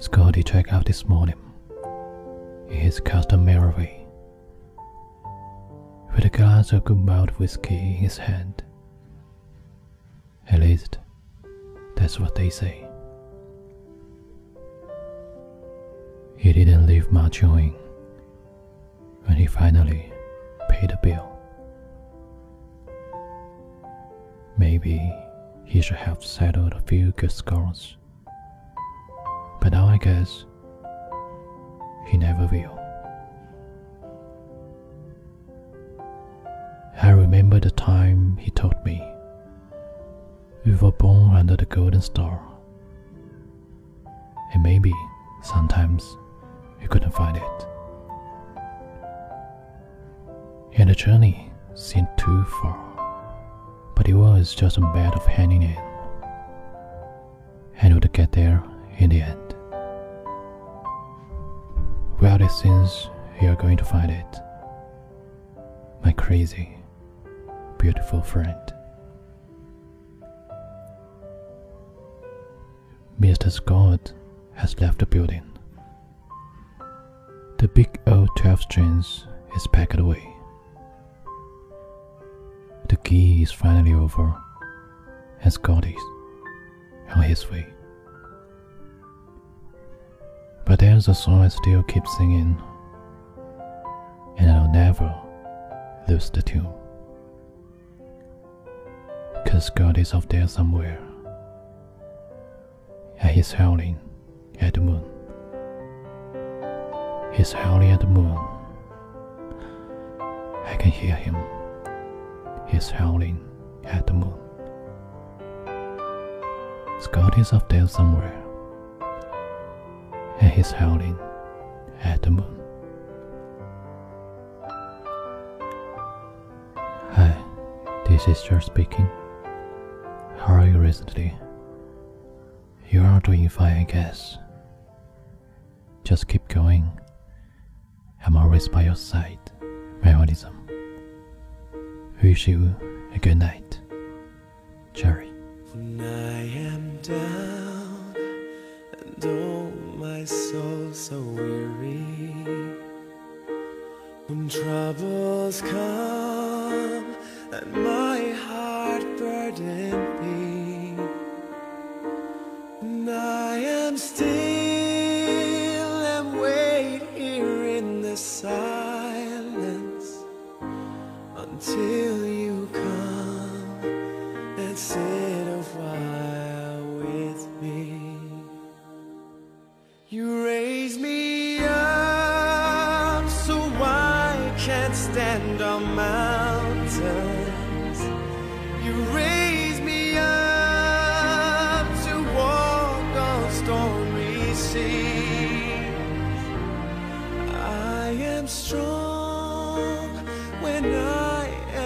Scotty checked out this morning in his customary way, with a glass of good malt whiskey in his hand. At least, that's what they say. He didn't leave much on when he finally paid the bill. Maybe he should have settled a few good scores. But now I guess he never will. I remember the time he told me we were born under the golden star. And maybe sometimes we couldn't find it. And the journey seemed too far, but it was just a matter of hanging in. And we'd get there in the end. Well, it seems you're going to find it, my crazy, beautiful friend. Mr. Scott has left the building. The big old 12 strings is packed away. The key is finally over, and Scott is on his way. There's a song I still keep singing, and I'll never lose the tune. Cause God is up there somewhere, and He's howling at the moon. He's howling at the moon. I can hear him. He's howling at the moon. Scott is up there somewhere and he's howling at the moon. Hi, this is George speaking. How are you recently? You are doing fine, I guess. Just keep going. I'm always by your side, my autism. Wish you a good night, Jerry. When I am down oh my soul so weary When troubles come and my heart burden me And I am still and wait here in the silence Until you come and sit a while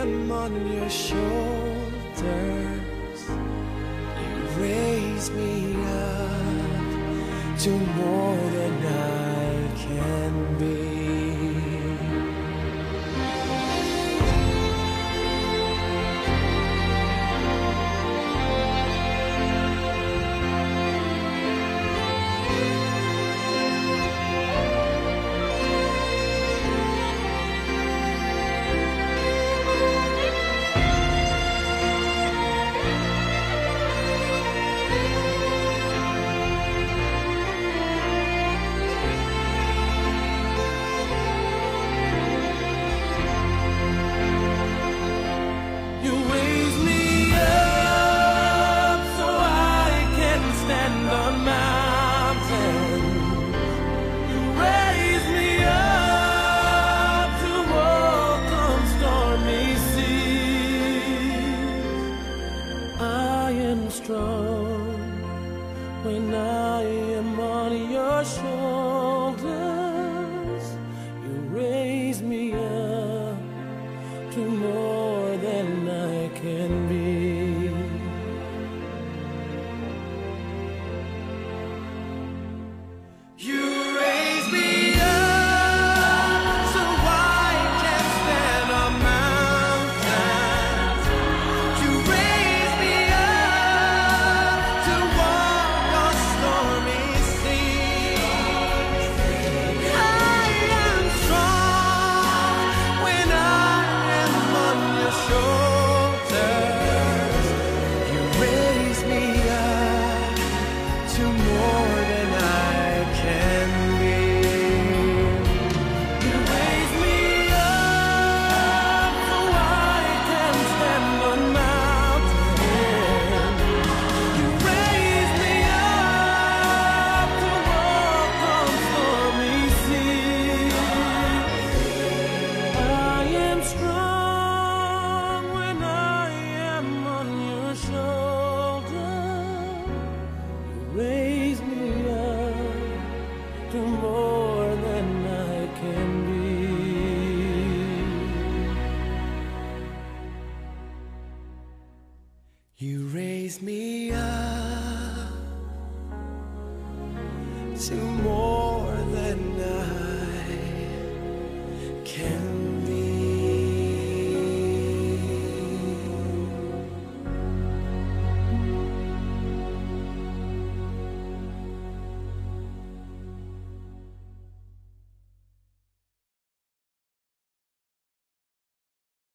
On your shoulders. You raise me up to more than I through more than I can be. You raise me up to more.